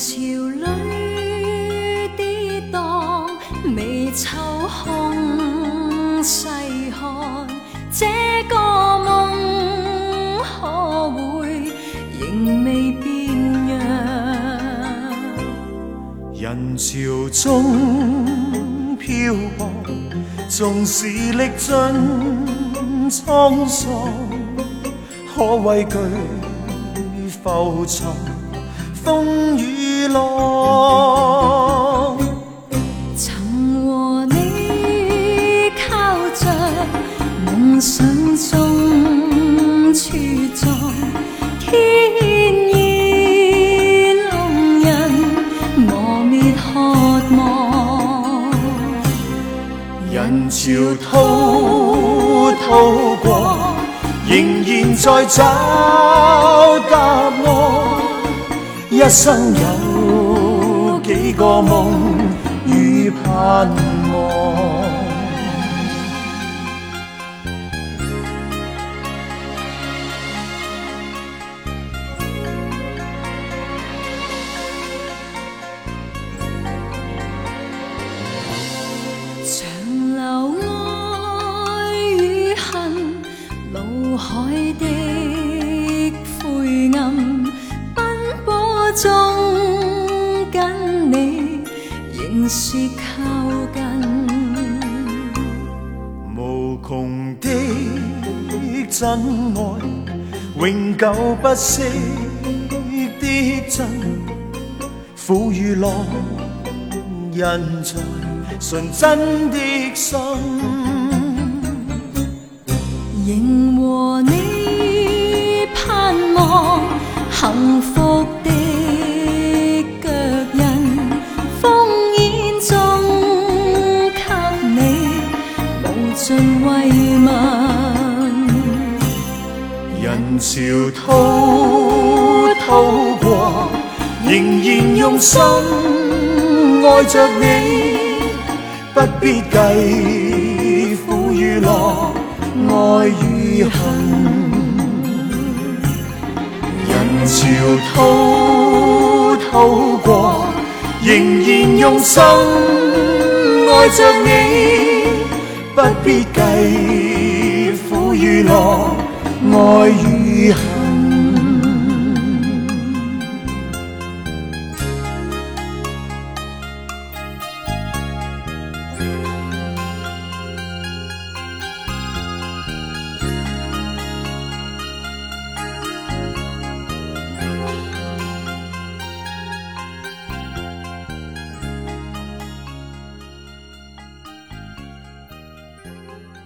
潮里跌宕，微秋空细看，这个梦可会仍未变样？人潮中漂泊，纵使历尽沧桑，可畏惧浮沉。风雨浪。曾和你靠着梦想中茁壮，天意弄人磨灭渴望。人潮滔滔过，仍然在找答案。一生有几个梦与盼望？中跟你仍是靠近。无穷的真爱，永久不息的真，苦与乐，印在纯真的心。仍和你人潮滔滔过，仍然用心爱着你，不必计苦与乐，爱与恨。人潮滔滔过，仍然用心爱着你，不必计苦与乐，爱与恨。Música